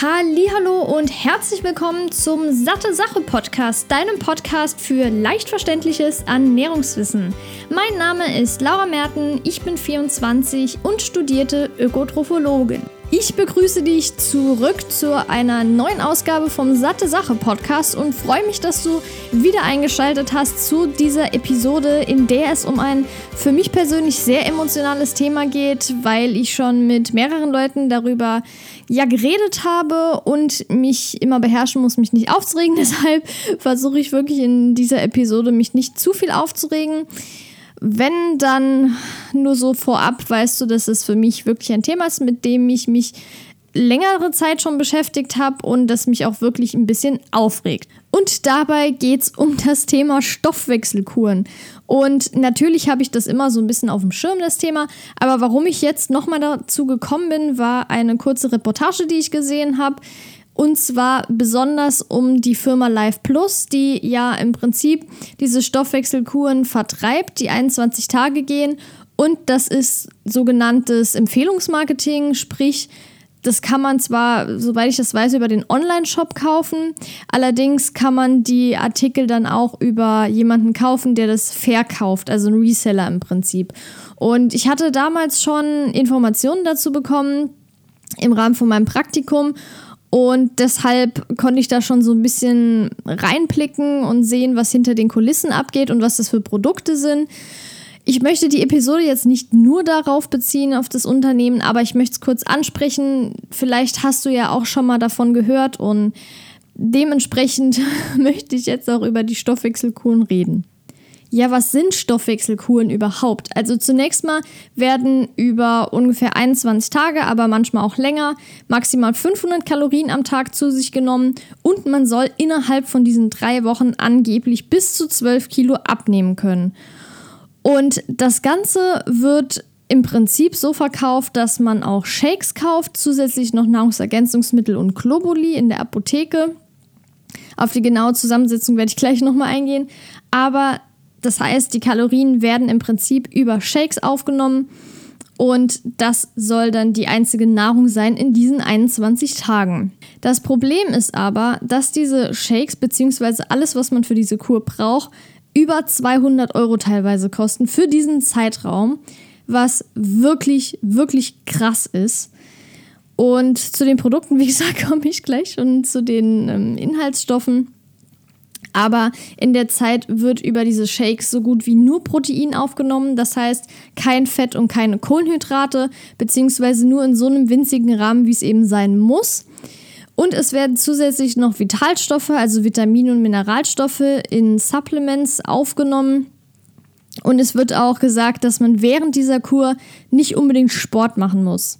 Hallo und herzlich willkommen zum Satte Sache Podcast, deinem Podcast für leicht verständliches Ernährungswissen. Mein Name ist Laura Merten, ich bin 24 und studierte Ökotrophologin. Ich begrüße dich zurück zu einer neuen Ausgabe vom Satte Sache Podcast und freue mich, dass du wieder eingeschaltet hast zu dieser Episode, in der es um ein für mich persönlich sehr emotionales Thema geht, weil ich schon mit mehreren Leuten darüber ja geredet habe und mich immer beherrschen muss, mich nicht aufzuregen. Deshalb versuche ich wirklich in dieser Episode mich nicht zu viel aufzuregen. Wenn dann nur so vorab, weißt du, dass es für mich wirklich ein Thema ist, mit dem ich mich längere Zeit schon beschäftigt habe und das mich auch wirklich ein bisschen aufregt. Und dabei geht es um das Thema Stoffwechselkuren. Und natürlich habe ich das immer so ein bisschen auf dem Schirm, das Thema. Aber warum ich jetzt nochmal dazu gekommen bin, war eine kurze Reportage, die ich gesehen habe. Und zwar besonders um die Firma Life Plus, die ja im Prinzip diese Stoffwechselkuren vertreibt, die 21 Tage gehen. Und das ist sogenanntes Empfehlungsmarketing, sprich, das kann man zwar, soweit ich das weiß, über den Online-Shop kaufen. Allerdings kann man die Artikel dann auch über jemanden kaufen, der das verkauft, also ein Reseller im Prinzip. Und ich hatte damals schon Informationen dazu bekommen im Rahmen von meinem Praktikum und deshalb konnte ich da schon so ein bisschen reinblicken und sehen, was hinter den Kulissen abgeht und was das für Produkte sind. Ich möchte die Episode jetzt nicht nur darauf beziehen, auf das Unternehmen, aber ich möchte es kurz ansprechen. Vielleicht hast du ja auch schon mal davon gehört und dementsprechend möchte ich jetzt auch über die Stoffwechselkuren reden. Ja, was sind Stoffwechselkuren überhaupt? Also zunächst mal werden über ungefähr 21 Tage, aber manchmal auch länger, maximal 500 Kalorien am Tag zu sich genommen und man soll innerhalb von diesen drei Wochen angeblich bis zu 12 Kilo abnehmen können. Und das Ganze wird im Prinzip so verkauft, dass man auch Shakes kauft, zusätzlich noch Nahrungsergänzungsmittel und Globuli in der Apotheke. Auf die genaue Zusammensetzung werde ich gleich nochmal eingehen. Aber das heißt, die Kalorien werden im Prinzip über Shakes aufgenommen und das soll dann die einzige Nahrung sein in diesen 21 Tagen. Das Problem ist aber, dass diese Shakes bzw. alles, was man für diese Kur braucht, über 200 Euro teilweise kosten für diesen Zeitraum, was wirklich, wirklich krass ist. Und zu den Produkten, wie gesagt, komme ich gleich schon zu den ähm, Inhaltsstoffen. Aber in der Zeit wird über diese Shakes so gut wie nur Protein aufgenommen. Das heißt, kein Fett und keine Kohlenhydrate, beziehungsweise nur in so einem winzigen Rahmen, wie es eben sein muss. Und es werden zusätzlich noch Vitalstoffe, also Vitamine und Mineralstoffe in Supplements aufgenommen. Und es wird auch gesagt, dass man während dieser Kur nicht unbedingt Sport machen muss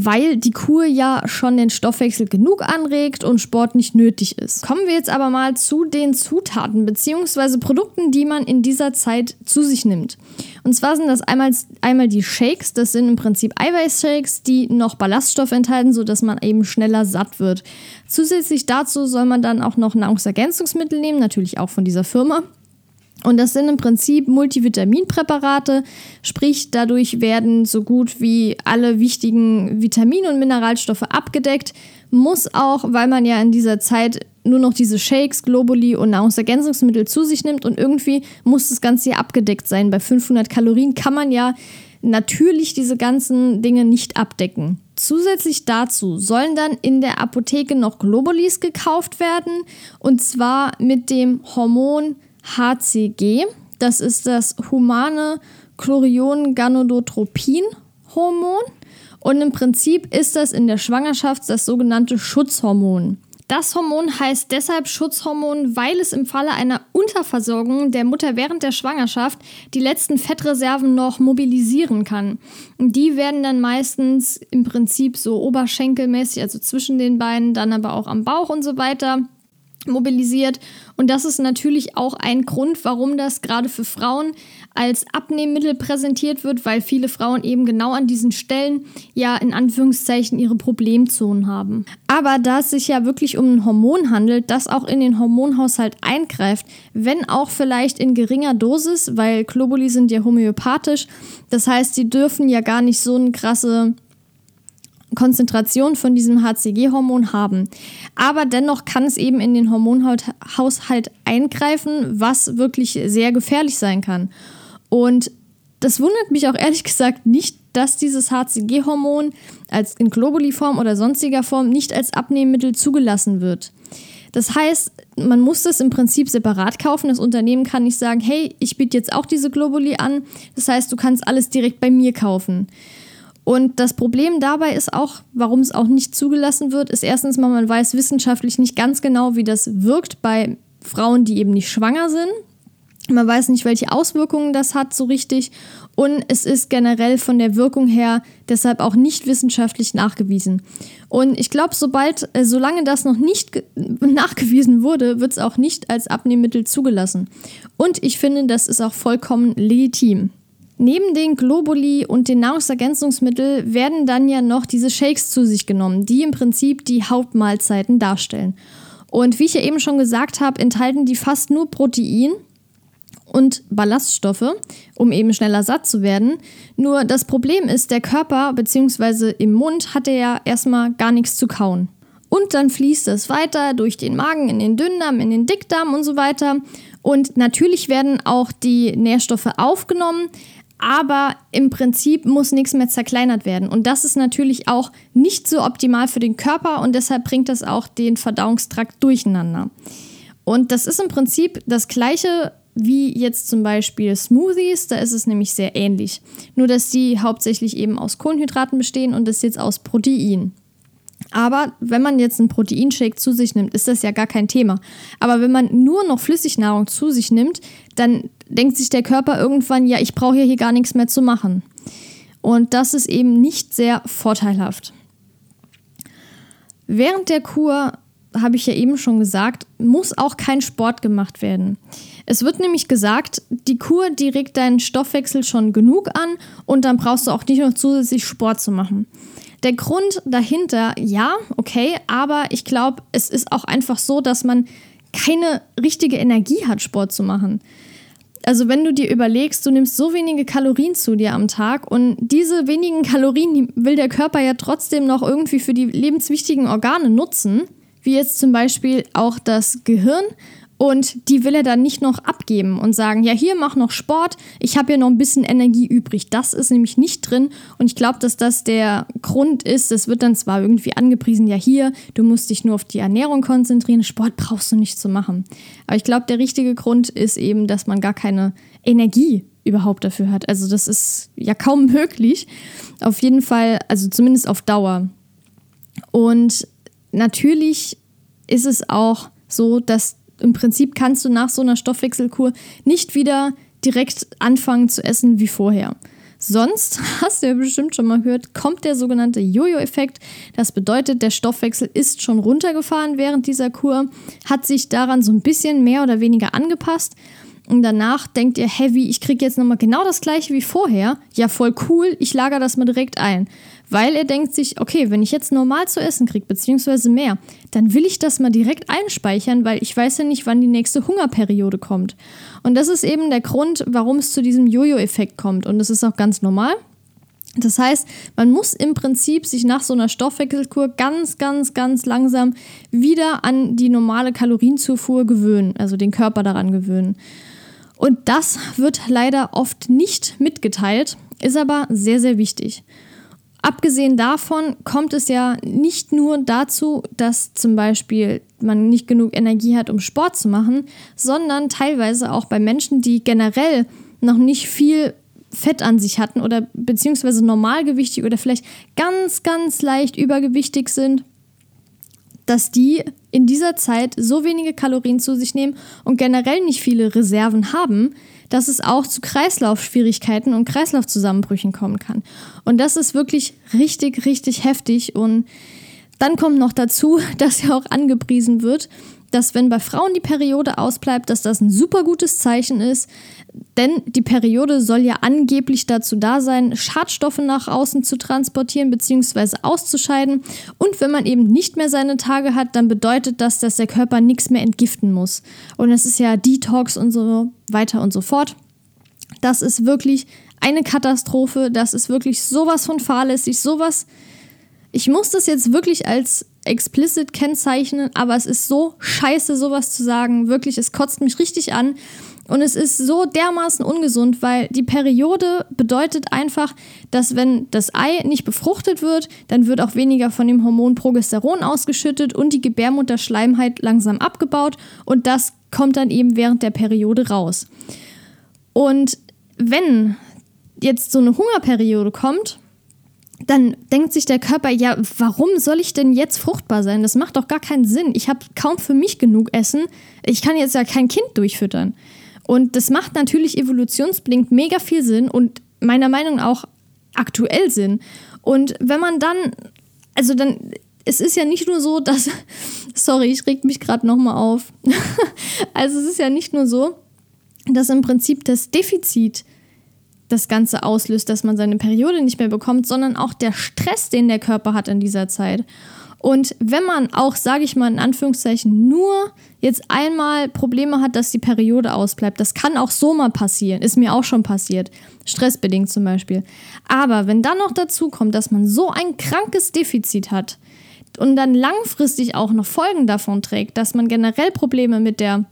weil die Kur ja schon den Stoffwechsel genug anregt und Sport nicht nötig ist. Kommen wir jetzt aber mal zu den Zutaten bzw. Produkten, die man in dieser Zeit zu sich nimmt. Und zwar sind das einmal, einmal die Shakes, das sind im Prinzip Eiweißshakes, die noch Ballaststoff enthalten, sodass man eben schneller satt wird. Zusätzlich dazu soll man dann auch noch Nahrungsergänzungsmittel nehmen, natürlich auch von dieser Firma. Und das sind im Prinzip Multivitaminpräparate, sprich dadurch werden so gut wie alle wichtigen Vitamine und Mineralstoffe abgedeckt. Muss auch, weil man ja in dieser Zeit nur noch diese Shakes, Globuli und Nahrungsergänzungsmittel zu sich nimmt und irgendwie muss das Ganze ja abgedeckt sein. Bei 500 Kalorien kann man ja natürlich diese ganzen Dinge nicht abdecken. Zusätzlich dazu sollen dann in der Apotheke noch Globulis gekauft werden und zwar mit dem Hormon HCG. Das ist das humane Chlorion-Gonadotropin-Hormon. Und im Prinzip ist das in der Schwangerschaft das sogenannte Schutzhormon. Das Hormon heißt deshalb Schutzhormon, weil es im Falle einer Unterversorgung der Mutter während der Schwangerschaft die letzten Fettreserven noch mobilisieren kann. Die werden dann meistens im Prinzip so oberschenkelmäßig, also zwischen den Beinen, dann aber auch am Bauch und so weiter mobilisiert. Und das ist natürlich auch ein Grund, warum das gerade für Frauen als Abnehmmittel präsentiert wird, weil viele Frauen eben genau an diesen Stellen ja in Anführungszeichen ihre Problemzonen haben. Aber da es sich ja wirklich um ein Hormon handelt, das auch in den Hormonhaushalt eingreift, wenn auch vielleicht in geringer Dosis, weil Globuli sind ja homöopathisch, das heißt, sie dürfen ja gar nicht so eine krasse Konzentration von diesem HCG-Hormon haben. Aber dennoch kann es eben in den Hormonhaushalt eingreifen, was wirklich sehr gefährlich sein kann. Und das wundert mich auch ehrlich gesagt nicht, dass dieses HCG-Hormon als in Globuli-Form oder sonstiger Form nicht als Abnehmmittel zugelassen wird. Das heißt, man muss das im Prinzip separat kaufen. Das Unternehmen kann nicht sagen, hey, ich biete jetzt auch diese Globuli an. Das heißt, du kannst alles direkt bei mir kaufen. Und das Problem dabei ist auch, warum es auch nicht zugelassen wird, ist erstens mal, man weiß wissenschaftlich nicht ganz genau, wie das wirkt bei Frauen, die eben nicht schwanger sind. Man weiß nicht, welche Auswirkungen das hat so richtig. Und es ist generell von der Wirkung her deshalb auch nicht wissenschaftlich nachgewiesen. Und ich glaube, sobald, äh, solange das noch nicht nachgewiesen wurde, wird es auch nicht als Abnehmmittel zugelassen. Und ich finde, das ist auch vollkommen legitim. Neben den Globuli und den Nahrungsergänzungsmitteln werden dann ja noch diese Shakes zu sich genommen, die im Prinzip die Hauptmahlzeiten darstellen. Und wie ich ja eben schon gesagt habe, enthalten die fast nur Protein und Ballaststoffe, um eben schneller satt zu werden. Nur das Problem ist, der Körper bzw. im Mund hat er ja erstmal gar nichts zu kauen. Und dann fließt es weiter durch den Magen in den Dünndarm, in den Dickdarm und so weiter. Und natürlich werden auch die Nährstoffe aufgenommen, aber im Prinzip muss nichts mehr zerkleinert werden. Und das ist natürlich auch nicht so optimal für den Körper und deshalb bringt das auch den Verdauungstrakt durcheinander. Und das ist im Prinzip das gleiche wie jetzt zum Beispiel Smoothies, da ist es nämlich sehr ähnlich. Nur dass die hauptsächlich eben aus Kohlenhydraten bestehen und das jetzt aus Protein. Aber wenn man jetzt einen Proteinshake zu sich nimmt, ist das ja gar kein Thema. Aber wenn man nur noch Flüssignahrung zu sich nimmt, dann denkt sich der Körper irgendwann, ja, ich brauche hier gar nichts mehr zu machen. Und das ist eben nicht sehr vorteilhaft. Während der Kur, habe ich ja eben schon gesagt, muss auch kein Sport gemacht werden. Es wird nämlich gesagt, die Kur, die regt deinen Stoffwechsel schon genug an und dann brauchst du auch nicht noch zusätzlich Sport zu machen. Der Grund dahinter, ja, okay, aber ich glaube, es ist auch einfach so, dass man keine richtige Energie hat, Sport zu machen. Also wenn du dir überlegst, du nimmst so wenige Kalorien zu dir am Tag und diese wenigen Kalorien will der Körper ja trotzdem noch irgendwie für die lebenswichtigen Organe nutzen, wie jetzt zum Beispiel auch das Gehirn und die will er dann nicht noch abgeben und sagen, ja, hier mach noch Sport, ich habe ja noch ein bisschen Energie übrig. Das ist nämlich nicht drin. Und ich glaube, dass das der Grund ist. Es wird dann zwar irgendwie angepriesen, ja, hier, du musst dich nur auf die Ernährung konzentrieren, Sport brauchst du nicht zu machen. Aber ich glaube, der richtige Grund ist eben, dass man gar keine Energie überhaupt dafür hat. Also das ist ja kaum möglich. Auf jeden Fall, also zumindest auf Dauer. Und natürlich ist es auch so, dass im Prinzip kannst du nach so einer Stoffwechselkur nicht wieder direkt anfangen zu essen wie vorher. Sonst, hast du ja bestimmt schon mal gehört, kommt der sogenannte Jojo-Effekt. Das bedeutet, der Stoffwechsel ist schon runtergefahren während dieser Kur, hat sich daran so ein bisschen mehr oder weniger angepasst. Und danach denkt ihr, heavy, ich kriege jetzt nochmal genau das gleiche wie vorher. Ja, voll cool, ich lager das mal direkt ein weil er denkt sich, okay, wenn ich jetzt normal zu essen kriege, beziehungsweise mehr, dann will ich das mal direkt einspeichern, weil ich weiß ja nicht, wann die nächste Hungerperiode kommt. Und das ist eben der Grund, warum es zu diesem Jojo-Effekt kommt. Und das ist auch ganz normal. Das heißt, man muss im Prinzip sich nach so einer Stoffwechselkur ganz, ganz, ganz langsam wieder an die normale Kalorienzufuhr gewöhnen, also den Körper daran gewöhnen. Und das wird leider oft nicht mitgeteilt, ist aber sehr, sehr wichtig. Abgesehen davon kommt es ja nicht nur dazu, dass zum Beispiel man nicht genug Energie hat, um Sport zu machen, sondern teilweise auch bei Menschen, die generell noch nicht viel Fett an sich hatten oder beziehungsweise normalgewichtig oder vielleicht ganz, ganz leicht übergewichtig sind, dass die in dieser Zeit so wenige Kalorien zu sich nehmen und generell nicht viele Reserven haben, dass es auch zu Kreislaufschwierigkeiten und Kreislaufzusammenbrüchen kommen kann. Und das ist wirklich richtig, richtig heftig. Und dann kommt noch dazu, dass ja auch angepriesen wird, dass wenn bei Frauen die Periode ausbleibt, dass das ein super gutes Zeichen ist, denn die Periode soll ja angeblich dazu da sein, Schadstoffe nach außen zu transportieren bzw. auszuscheiden. Und wenn man eben nicht mehr seine Tage hat, dann bedeutet das, dass der Körper nichts mehr entgiften muss. Und es ist ja Detox und so weiter und so fort. Das ist wirklich eine Katastrophe. Das ist wirklich sowas von fahrlässig, sowas ich muss das jetzt wirklich als explicit kennzeichnen, aber es ist so scheiße, sowas zu sagen. Wirklich, es kotzt mich richtig an. Und es ist so dermaßen ungesund, weil die Periode bedeutet einfach, dass wenn das Ei nicht befruchtet wird, dann wird auch weniger von dem Hormon Progesteron ausgeschüttet und die Gebärmutterschleimheit langsam abgebaut und das kommt dann eben während der Periode raus. Und wenn jetzt so eine Hungerperiode kommt, dann denkt sich der Körper, ja, warum soll ich denn jetzt fruchtbar sein? Das macht doch gar keinen Sinn. Ich habe kaum für mich genug Essen. Ich kann jetzt ja kein Kind durchfüttern. Und das macht natürlich evolutionsbedingt mega viel Sinn und meiner Meinung nach auch aktuell Sinn. Und wenn man dann, also dann, es ist ja nicht nur so, dass, sorry, ich reg mich gerade nochmal auf. also es ist ja nicht nur so, dass im Prinzip das Defizit das Ganze auslöst, dass man seine Periode nicht mehr bekommt, sondern auch der Stress, den der Körper hat in dieser Zeit. Und wenn man auch, sage ich mal in Anführungszeichen, nur jetzt einmal Probleme hat, dass die Periode ausbleibt, das kann auch so mal passieren, ist mir auch schon passiert, stressbedingt zum Beispiel. Aber wenn dann noch dazu kommt, dass man so ein krankes Defizit hat und dann langfristig auch noch Folgen davon trägt, dass man generell Probleme mit der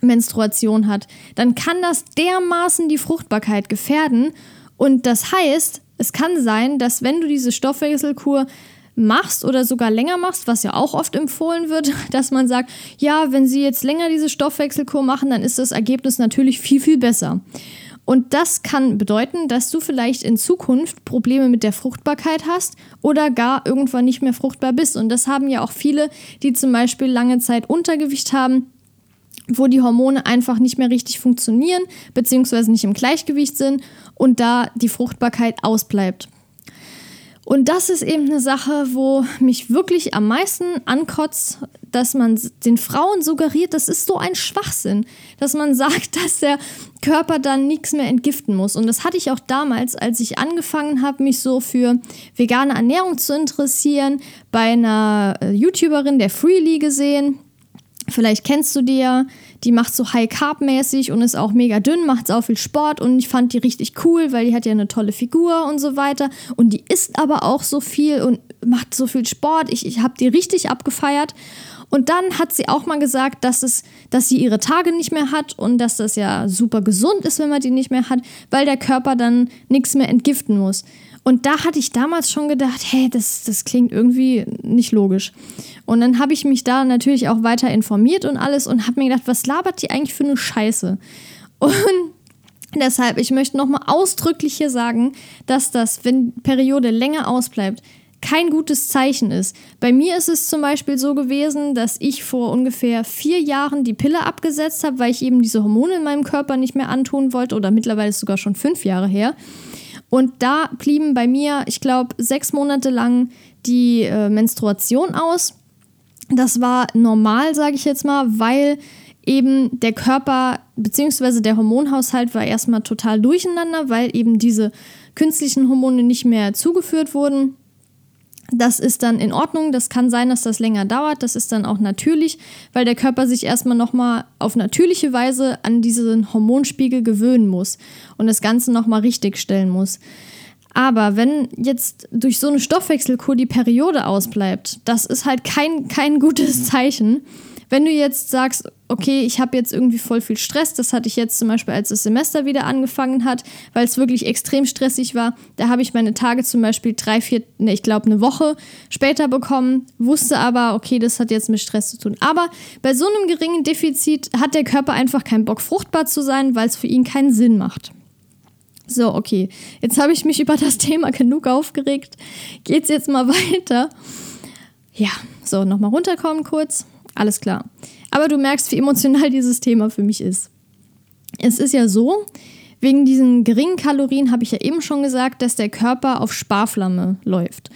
Menstruation hat, dann kann das dermaßen die Fruchtbarkeit gefährden. Und das heißt, es kann sein, dass wenn du diese Stoffwechselkur machst oder sogar länger machst, was ja auch oft empfohlen wird, dass man sagt, ja, wenn Sie jetzt länger diese Stoffwechselkur machen, dann ist das Ergebnis natürlich viel, viel besser. Und das kann bedeuten, dass du vielleicht in Zukunft Probleme mit der Fruchtbarkeit hast oder gar irgendwann nicht mehr fruchtbar bist. Und das haben ja auch viele, die zum Beispiel lange Zeit Untergewicht haben, wo die Hormone einfach nicht mehr richtig funktionieren, beziehungsweise nicht im Gleichgewicht sind und da die Fruchtbarkeit ausbleibt. Und das ist eben eine Sache, wo mich wirklich am meisten ankotzt, dass man den Frauen suggeriert, das ist so ein Schwachsinn, dass man sagt, dass der Körper dann nichts mehr entgiften muss. Und das hatte ich auch damals, als ich angefangen habe, mich so für vegane Ernährung zu interessieren, bei einer äh, YouTuberin, der Freely gesehen. Vielleicht kennst du die ja die macht so High Carb mäßig und ist auch mega dünn, macht auch viel Sport und ich fand die richtig cool, weil die hat ja eine tolle Figur und so weiter und die isst aber auch so viel und macht so viel Sport. Ich, ich habe die richtig abgefeiert. Und dann hat sie auch mal gesagt, dass, es, dass sie ihre Tage nicht mehr hat und dass das ja super gesund ist, wenn man die nicht mehr hat, weil der Körper dann nichts mehr entgiften muss. Und da hatte ich damals schon gedacht, hey, das, das klingt irgendwie nicht logisch. Und dann habe ich mich da natürlich auch weiter informiert und alles und habe mir gedacht, was labert die eigentlich für eine Scheiße? Und deshalb, ich möchte nochmal ausdrücklich hier sagen, dass das, wenn Periode länger ausbleibt, kein gutes Zeichen ist. Bei mir ist es zum Beispiel so gewesen, dass ich vor ungefähr vier Jahren die Pille abgesetzt habe, weil ich eben diese Hormone in meinem Körper nicht mehr antun wollte oder mittlerweile ist es sogar schon fünf Jahre her. Und da blieben bei mir, ich glaube, sechs Monate lang die äh, Menstruation aus. Das war normal, sage ich jetzt mal, weil eben der Körper bzw. der Hormonhaushalt war erstmal total durcheinander, weil eben diese künstlichen Hormone nicht mehr zugeführt wurden. Das ist dann in Ordnung. Das kann sein, dass das länger dauert. Das ist dann auch natürlich, weil der Körper sich erstmal nochmal auf natürliche Weise an diesen Hormonspiegel gewöhnen muss und das Ganze nochmal richtig stellen muss. Aber wenn jetzt durch so eine Stoffwechselkur die Periode ausbleibt, das ist halt kein, kein gutes Zeichen. Wenn du jetzt sagst, okay, ich habe jetzt irgendwie voll viel Stress, das hatte ich jetzt zum Beispiel, als das Semester wieder angefangen hat, weil es wirklich extrem stressig war, da habe ich meine Tage zum Beispiel drei, vier, ne, ich glaube eine Woche später bekommen, wusste aber, okay, das hat jetzt mit Stress zu tun. Aber bei so einem geringen Defizit hat der Körper einfach keinen Bock, fruchtbar zu sein, weil es für ihn keinen Sinn macht. So, okay. Jetzt habe ich mich über das Thema genug aufgeregt. Geht's jetzt mal weiter? Ja, so, nochmal runterkommen kurz. Alles klar. Aber du merkst, wie emotional dieses Thema für mich ist. Es ist ja so, wegen diesen geringen Kalorien habe ich ja eben schon gesagt, dass der Körper auf Sparflamme läuft.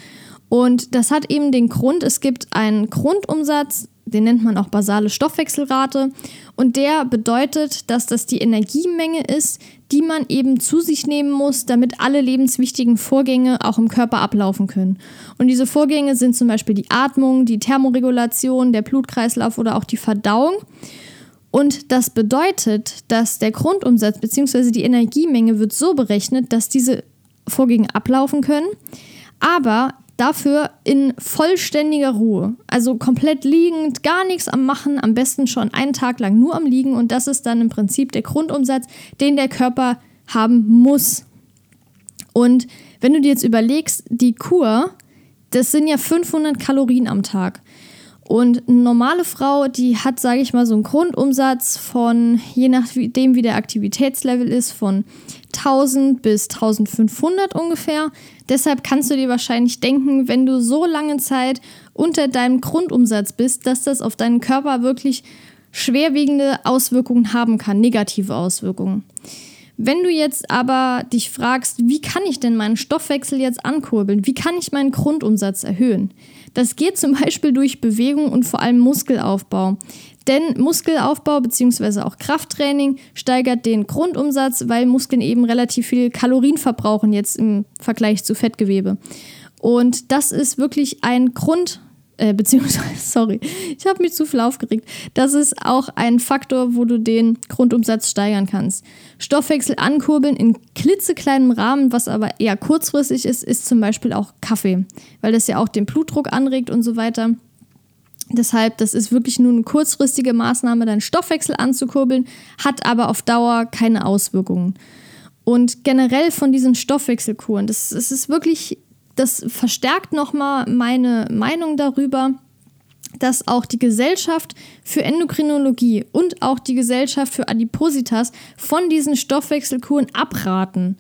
Und das hat eben den Grund, es gibt einen Grundumsatz, den nennt man auch basale Stoffwechselrate. Und der bedeutet, dass das die Energiemenge ist, die man eben zu sich nehmen muss, damit alle lebenswichtigen Vorgänge auch im Körper ablaufen können. Und diese Vorgänge sind zum Beispiel die Atmung, die Thermoregulation, der Blutkreislauf oder auch die Verdauung. Und das bedeutet, dass der Grundumsatz bzw. die Energiemenge wird so berechnet, dass diese Vorgänge ablaufen können. Aber Dafür in vollständiger Ruhe. Also komplett liegend, gar nichts am Machen, am besten schon einen Tag lang nur am Liegen. Und das ist dann im Prinzip der Grundumsatz, den der Körper haben muss. Und wenn du dir jetzt überlegst, die Kur, das sind ja 500 Kalorien am Tag. Und eine normale Frau, die hat, sage ich mal, so einen Grundumsatz von, je nachdem wie der Aktivitätslevel ist, von 1000 bis 1500 ungefähr. Deshalb kannst du dir wahrscheinlich denken, wenn du so lange Zeit unter deinem Grundumsatz bist, dass das auf deinen Körper wirklich schwerwiegende Auswirkungen haben kann, negative Auswirkungen. Wenn du jetzt aber dich fragst, wie kann ich denn meinen Stoffwechsel jetzt ankurbeln? Wie kann ich meinen Grundumsatz erhöhen? Das geht zum Beispiel durch Bewegung und vor allem Muskelaufbau. Denn Muskelaufbau bzw. auch Krafttraining steigert den Grundumsatz, weil Muskeln eben relativ viel Kalorien verbrauchen jetzt im Vergleich zu Fettgewebe. Und das ist wirklich ein Grund, äh, beziehungsweise, sorry, ich habe mich zu viel aufgeregt. Das ist auch ein Faktor, wo du den Grundumsatz steigern kannst. Stoffwechsel ankurbeln in klitzekleinem Rahmen, was aber eher kurzfristig ist, ist zum Beispiel auch Kaffee, weil das ja auch den Blutdruck anregt und so weiter. Deshalb, das ist wirklich nur eine kurzfristige Maßnahme, deinen Stoffwechsel anzukurbeln, hat aber auf Dauer keine Auswirkungen. Und generell von diesen Stoffwechselkuren, das, das ist wirklich das verstärkt nochmal meine Meinung darüber, dass auch die Gesellschaft für Endokrinologie und auch die Gesellschaft für Adipositas von diesen Stoffwechselkuren abraten.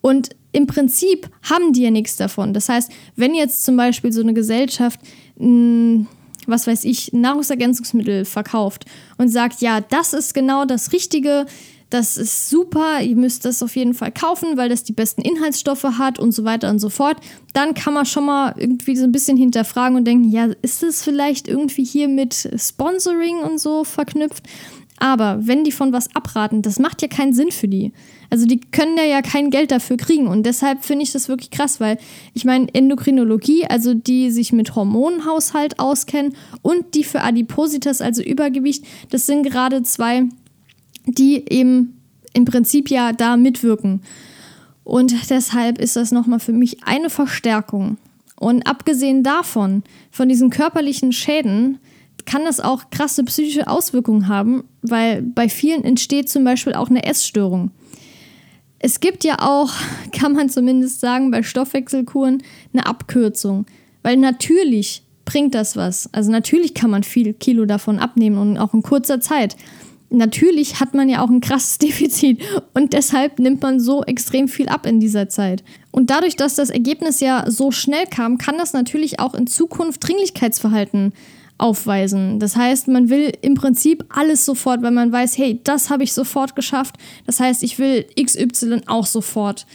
Und im Prinzip haben die ja nichts davon. Das heißt, wenn jetzt zum Beispiel so eine Gesellschaft, mh, was weiß ich, Nahrungsergänzungsmittel verkauft und sagt, ja, das ist genau das Richtige, das ist super, ihr müsst das auf jeden Fall kaufen, weil das die besten Inhaltsstoffe hat und so weiter und so fort. Dann kann man schon mal irgendwie so ein bisschen hinterfragen und denken, ja, ist es vielleicht irgendwie hier mit Sponsoring und so verknüpft? Aber wenn die von was abraten, das macht ja keinen Sinn für die. Also die können ja, kein Geld dafür kriegen. Und deshalb finde ich das wirklich krass, weil ich meine, Endokrinologie, also die sich mit Hormonhaushalt auskennen und die für Adipositas, also Übergewicht, das sind gerade zwei die eben im Prinzip ja da mitwirken. Und deshalb ist das nochmal für mich eine Verstärkung. Und abgesehen davon, von diesen körperlichen Schäden, kann das auch krasse psychische Auswirkungen haben, weil bei vielen entsteht zum Beispiel auch eine Essstörung. Es gibt ja auch, kann man zumindest sagen, bei Stoffwechselkuren eine Abkürzung, weil natürlich bringt das was. Also natürlich kann man viel Kilo davon abnehmen und auch in kurzer Zeit natürlich hat man ja auch ein krasses Defizit und deshalb nimmt man so extrem viel ab in dieser Zeit. Und dadurch, dass das Ergebnis ja so schnell kam, kann das natürlich auch in Zukunft Dringlichkeitsverhalten aufweisen. Das heißt, man will im Prinzip alles sofort, weil man weiß, hey, das habe ich sofort geschafft. Das heißt, ich will XY auch sofort.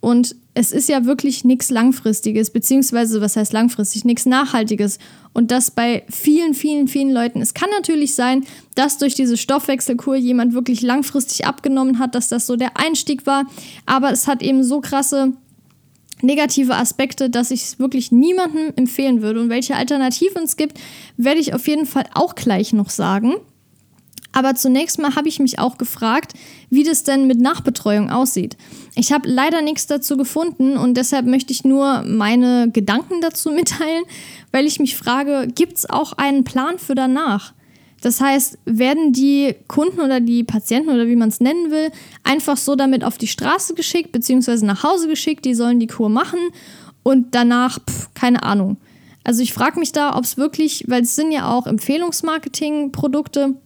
Und es ist ja wirklich nichts Langfristiges, beziehungsweise was heißt langfristig, nichts Nachhaltiges. Und das bei vielen, vielen, vielen Leuten. Es kann natürlich sein, dass durch diese Stoffwechselkur jemand wirklich langfristig abgenommen hat, dass das so der Einstieg war. Aber es hat eben so krasse negative Aspekte, dass ich es wirklich niemandem empfehlen würde. Und welche Alternativen es gibt, werde ich auf jeden Fall auch gleich noch sagen. Aber zunächst mal habe ich mich auch gefragt, wie das denn mit Nachbetreuung aussieht. Ich habe leider nichts dazu gefunden und deshalb möchte ich nur meine Gedanken dazu mitteilen, weil ich mich frage, gibt es auch einen Plan für danach? Das heißt, werden die Kunden oder die Patienten oder wie man es nennen will, einfach so damit auf die Straße geschickt, beziehungsweise nach Hause geschickt, die sollen die Kur machen und danach, pff, keine Ahnung. Also ich frage mich da, ob es wirklich, weil es sind ja auch Empfehlungsmarketing-Produkte,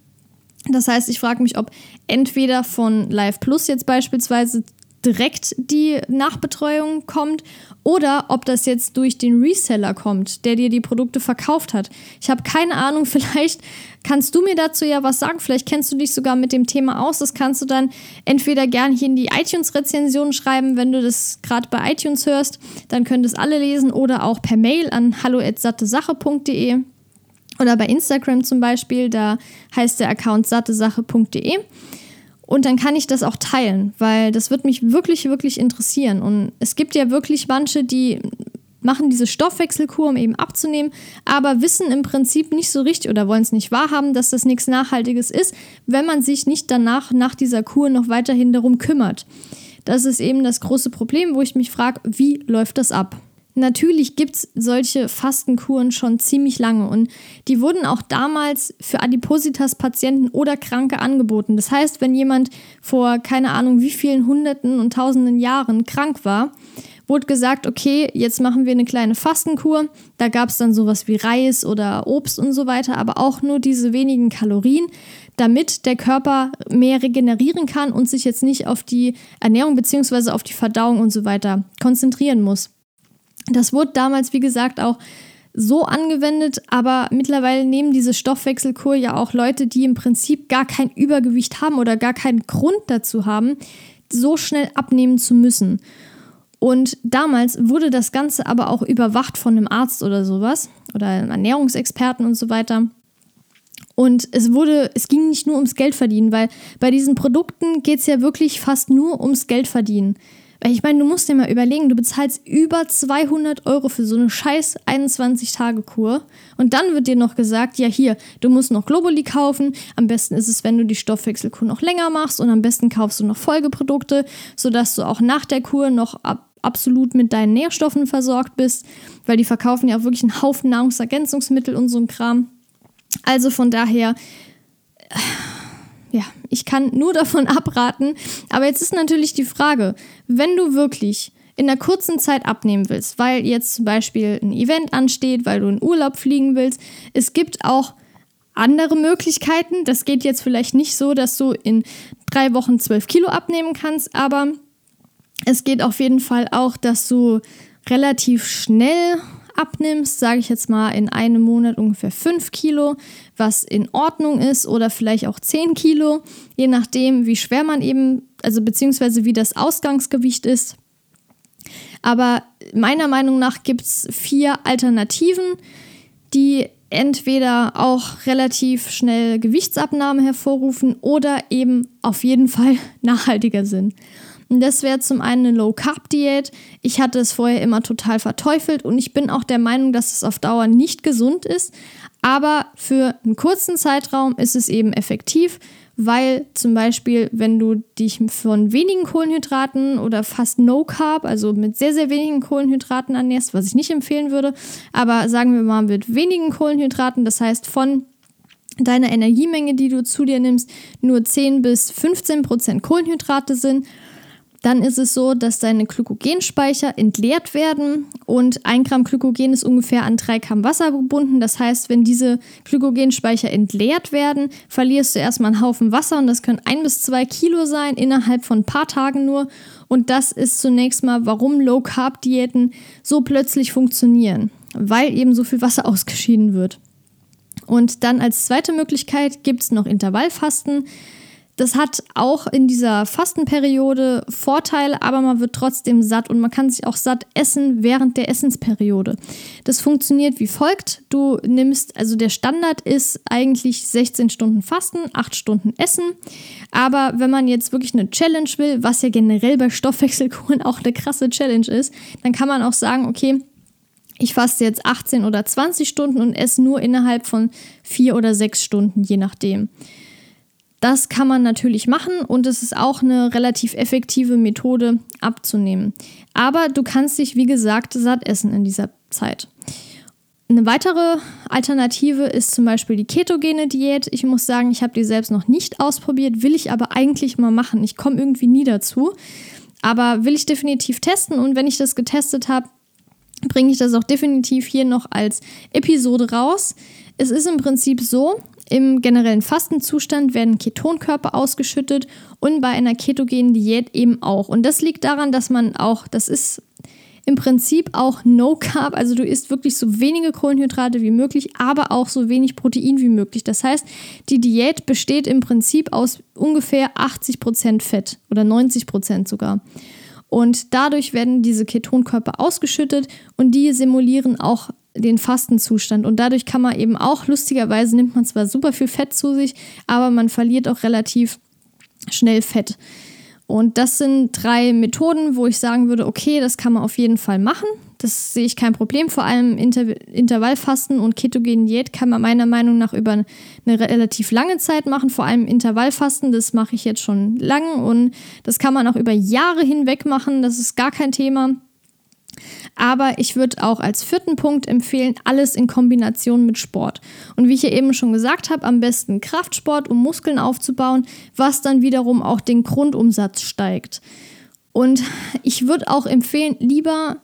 das heißt, ich frage mich, ob entweder von Live Plus jetzt beispielsweise direkt die Nachbetreuung kommt oder ob das jetzt durch den Reseller kommt, der dir die Produkte verkauft hat. Ich habe keine Ahnung, vielleicht kannst du mir dazu ja was sagen, vielleicht kennst du dich sogar mit dem Thema aus. Das kannst du dann entweder gern hier in die iTunes-Rezension schreiben, wenn du das gerade bei iTunes hörst, dann könnt es alle lesen oder auch per Mail an hallo@sattesache.de. Oder bei Instagram zum Beispiel, da heißt der Account sattesache.de. Und dann kann ich das auch teilen, weil das wird mich wirklich, wirklich interessieren. Und es gibt ja wirklich manche, die machen diese Stoffwechselkur, um eben abzunehmen, aber wissen im Prinzip nicht so richtig oder wollen es nicht wahrhaben, dass das nichts Nachhaltiges ist, wenn man sich nicht danach, nach dieser Kur noch weiterhin darum kümmert. Das ist eben das große Problem, wo ich mich frage, wie läuft das ab? Natürlich gibt es solche Fastenkuren schon ziemlich lange und die wurden auch damals für Adipositas-Patienten oder Kranke angeboten. Das heißt, wenn jemand vor keine Ahnung wie vielen Hunderten und Tausenden Jahren krank war, wurde gesagt, okay, jetzt machen wir eine kleine Fastenkur. Da gab es dann sowas wie Reis oder Obst und so weiter, aber auch nur diese wenigen Kalorien, damit der Körper mehr regenerieren kann und sich jetzt nicht auf die Ernährung bzw. auf die Verdauung und so weiter konzentrieren muss. Das wurde damals, wie gesagt, auch so angewendet, aber mittlerweile nehmen diese Stoffwechselkur ja auch Leute, die im Prinzip gar kein Übergewicht haben oder gar keinen Grund dazu haben, so schnell abnehmen zu müssen. Und damals wurde das Ganze aber auch überwacht von einem Arzt oder sowas oder einem Ernährungsexperten und so weiter. Und es wurde, es ging nicht nur ums Geld verdienen, weil bei diesen Produkten geht es ja wirklich fast nur ums Geld verdienen. Ich meine, du musst dir mal überlegen, du bezahlst über 200 Euro für so eine scheiß 21-Tage-Kur und dann wird dir noch gesagt, ja hier, du musst noch Globuli kaufen. Am besten ist es, wenn du die Stoffwechselkur noch länger machst und am besten kaufst du noch Folgeprodukte, sodass du auch nach der Kur noch ab absolut mit deinen Nährstoffen versorgt bist, weil die verkaufen ja auch wirklich einen Haufen Nahrungsergänzungsmittel und so ein Kram. Also von daher ja, ich kann nur davon abraten. Aber jetzt ist natürlich die Frage, wenn du wirklich in einer kurzen Zeit abnehmen willst, weil jetzt zum Beispiel ein Event ansteht, weil du in Urlaub fliegen willst, es gibt auch andere Möglichkeiten. Das geht jetzt vielleicht nicht so, dass du in drei Wochen zwölf Kilo abnehmen kannst, aber es geht auf jeden Fall auch, dass du relativ schnell abnimmst, sage ich jetzt mal in einem Monat ungefähr 5 Kilo, was in Ordnung ist, oder vielleicht auch 10 Kilo, je nachdem, wie schwer man eben, also beziehungsweise wie das Ausgangsgewicht ist. Aber meiner Meinung nach gibt es vier Alternativen, die entweder auch relativ schnell Gewichtsabnahme hervorrufen oder eben auf jeden Fall nachhaltiger sind. Das wäre zum einen eine Low-Carb-Diät. Ich hatte es vorher immer total verteufelt und ich bin auch der Meinung, dass es auf Dauer nicht gesund ist. Aber für einen kurzen Zeitraum ist es eben effektiv, weil zum Beispiel, wenn du dich von wenigen Kohlenhydraten oder fast No Carb, also mit sehr, sehr wenigen Kohlenhydraten ernährst, was ich nicht empfehlen würde, aber sagen wir mal mit wenigen Kohlenhydraten, das heißt von deiner Energiemenge, die du zu dir nimmst, nur 10 bis 15 Prozent Kohlenhydrate sind dann ist es so, dass deine Glykogenspeicher entleert werden und ein Gramm Glykogen ist ungefähr an drei Gramm Wasser gebunden. Das heißt, wenn diese Glykogenspeicher entleert werden, verlierst du erstmal einen Haufen Wasser und das können ein bis zwei Kilo sein innerhalb von ein paar Tagen nur. Und das ist zunächst mal, warum Low-Carb-Diäten so plötzlich funktionieren, weil eben so viel Wasser ausgeschieden wird. Und dann als zweite Möglichkeit gibt es noch Intervallfasten. Das hat auch in dieser Fastenperiode Vorteile, aber man wird trotzdem satt und man kann sich auch satt essen während der Essensperiode. Das funktioniert wie folgt. Du nimmst, also der Standard ist eigentlich 16 Stunden Fasten, 8 Stunden Essen. Aber wenn man jetzt wirklich eine Challenge will, was ja generell bei Stoffwechselkuren auch eine krasse Challenge ist, dann kann man auch sagen, okay, ich faste jetzt 18 oder 20 Stunden und esse nur innerhalb von 4 oder 6 Stunden, je nachdem. Das kann man natürlich machen und es ist auch eine relativ effektive Methode abzunehmen. Aber du kannst dich, wie gesagt, satt essen in dieser Zeit. Eine weitere Alternative ist zum Beispiel die ketogene Diät. Ich muss sagen, ich habe die selbst noch nicht ausprobiert, will ich aber eigentlich mal machen. Ich komme irgendwie nie dazu. Aber will ich definitiv testen und wenn ich das getestet habe, bringe ich das auch definitiv hier noch als Episode raus. Es ist im Prinzip so, im generellen Fastenzustand werden Ketonkörper ausgeschüttet und bei einer ketogenen Diät eben auch. Und das liegt daran, dass man auch, das ist im Prinzip auch No Carb, also du isst wirklich so wenige Kohlenhydrate wie möglich, aber auch so wenig Protein wie möglich. Das heißt, die Diät besteht im Prinzip aus ungefähr 80% Fett oder 90% sogar. Und dadurch werden diese Ketonkörper ausgeschüttet und die simulieren auch den Fastenzustand. Und dadurch kann man eben auch, lustigerweise nimmt man zwar super viel Fett zu sich, aber man verliert auch relativ schnell Fett. Und das sind drei Methoden, wo ich sagen würde, okay, das kann man auf jeden Fall machen. Das sehe ich kein Problem. Vor allem Inter Intervallfasten und ketogene Diät kann man meiner Meinung nach über eine relativ lange Zeit machen. Vor allem Intervallfasten, das mache ich jetzt schon lang und das kann man auch über Jahre hinweg machen. Das ist gar kein Thema. Aber ich würde auch als vierten Punkt empfehlen, alles in Kombination mit Sport. Und wie ich ja eben schon gesagt habe, am besten Kraftsport, um Muskeln aufzubauen, was dann wiederum auch den Grundumsatz steigt. Und ich würde auch empfehlen, lieber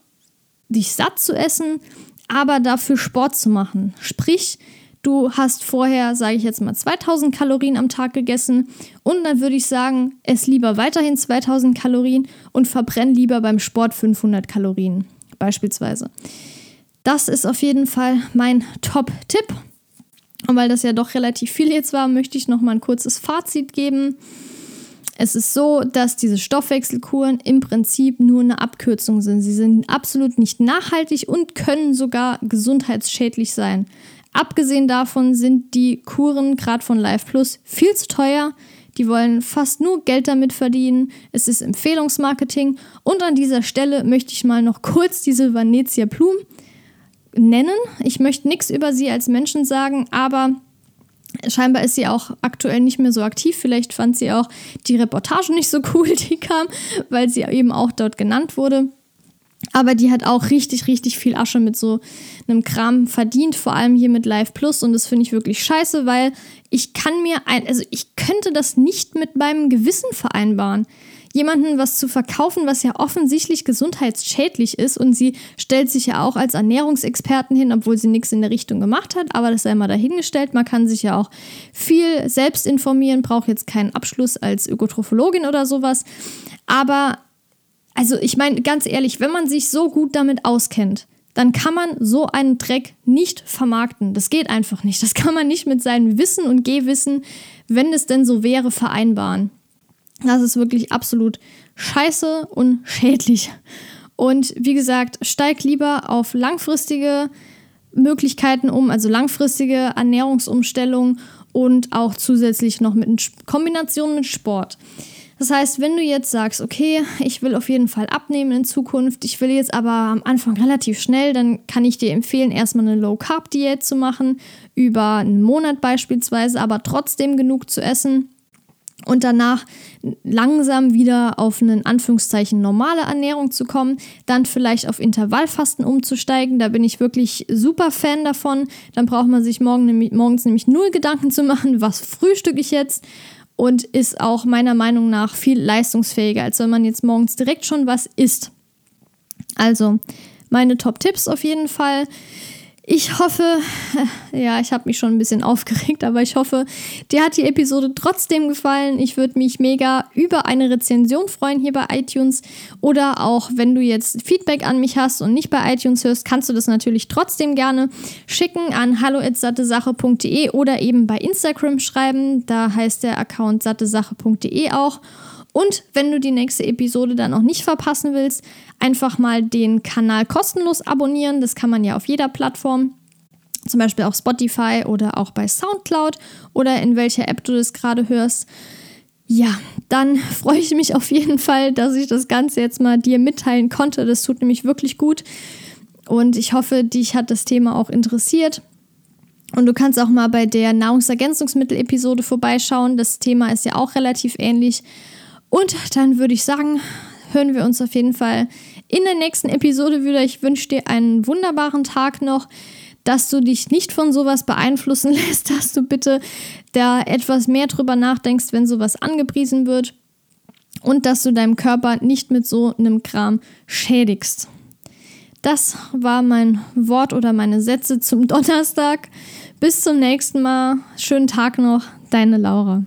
dich satt zu essen, aber dafür Sport zu machen. Sprich, du hast vorher, sage ich jetzt mal, 2000 Kalorien am Tag gegessen und dann würde ich sagen, ess lieber weiterhin 2000 Kalorien und verbrenn lieber beim Sport 500 Kalorien beispielsweise. Das ist auf jeden Fall mein Top-Tipp. Und weil das ja doch relativ viel jetzt war, möchte ich noch mal ein kurzes Fazit geben. Es ist so, dass diese Stoffwechselkuren im Prinzip nur eine Abkürzung sind. Sie sind absolut nicht nachhaltig und können sogar gesundheitsschädlich sein. Abgesehen davon sind die Kuren gerade von Life Plus viel zu teuer. Die wollen fast nur Geld damit verdienen. Es ist Empfehlungsmarketing. Und an dieser Stelle möchte ich mal noch kurz diese Vanezia Plum nennen. Ich möchte nichts über sie als Menschen sagen, aber Scheinbar ist sie auch aktuell nicht mehr so aktiv. Vielleicht fand sie auch die Reportage nicht so cool, die kam, weil sie eben auch dort genannt wurde. Aber die hat auch richtig, richtig viel Asche mit so einem Kram verdient, vor allem hier mit Live Plus. Und das finde ich wirklich scheiße, weil ich kann mir ein, also ich könnte das nicht mit meinem Gewissen vereinbaren jemanden was zu verkaufen, was ja offensichtlich gesundheitsschädlich ist. Und sie stellt sich ja auch als Ernährungsexperten hin, obwohl sie nichts in der Richtung gemacht hat. Aber das sei mal dahingestellt. Man kann sich ja auch viel selbst informieren, braucht jetzt keinen Abschluss als Ökotrophologin oder sowas. Aber, also ich meine, ganz ehrlich, wenn man sich so gut damit auskennt, dann kann man so einen Dreck nicht vermarkten. Das geht einfach nicht. Das kann man nicht mit seinem Wissen und Gehwissen, wenn es denn so wäre, vereinbaren. Das ist wirklich absolut scheiße und schädlich. Und wie gesagt, steig lieber auf langfristige Möglichkeiten um, also langfristige Ernährungsumstellung und auch zusätzlich noch mit Kombination mit Sport. Das heißt, wenn du jetzt sagst, okay, ich will auf jeden Fall abnehmen in Zukunft, ich will jetzt aber am Anfang relativ schnell, dann kann ich dir empfehlen, erstmal eine Low-Carb-Diät zu machen, über einen Monat beispielsweise, aber trotzdem genug zu essen und danach langsam wieder auf eine Anführungszeichen normale Ernährung zu kommen, dann vielleicht auf Intervallfasten umzusteigen. Da bin ich wirklich super Fan davon. Dann braucht man sich morgen, morgens nämlich null Gedanken zu machen, was frühstücke ich jetzt und ist auch meiner Meinung nach viel leistungsfähiger, als wenn man jetzt morgens direkt schon was isst. Also meine Top-Tipps auf jeden Fall. Ich hoffe, ja, ich habe mich schon ein bisschen aufgeregt, aber ich hoffe, dir hat die Episode trotzdem gefallen. Ich würde mich mega über eine Rezension freuen hier bei iTunes. Oder auch, wenn du jetzt Feedback an mich hast und nicht bei iTunes hörst, kannst du das natürlich trotzdem gerne schicken an hallo.sattesache.de oder eben bei Instagram schreiben. Da heißt der Account sattesache.de auch. Und wenn du die nächste Episode dann auch nicht verpassen willst, einfach mal den Kanal kostenlos abonnieren. Das kann man ja auf jeder Plattform. Zum Beispiel auf Spotify oder auch bei Soundcloud oder in welcher App du das gerade hörst. Ja, dann freue ich mich auf jeden Fall, dass ich das Ganze jetzt mal dir mitteilen konnte. Das tut nämlich wirklich gut. Und ich hoffe, dich hat das Thema auch interessiert. Und du kannst auch mal bei der Nahrungsergänzungsmittel-Episode vorbeischauen. Das Thema ist ja auch relativ ähnlich. Und dann würde ich sagen, hören wir uns auf jeden Fall in der nächsten Episode wieder. Ich wünsche dir einen wunderbaren Tag noch, dass du dich nicht von sowas beeinflussen lässt, dass du bitte da etwas mehr drüber nachdenkst, wenn sowas angepriesen wird und dass du deinem Körper nicht mit so einem Kram schädigst. Das war mein Wort oder meine Sätze zum Donnerstag. Bis zum nächsten Mal. Schönen Tag noch, deine Laura.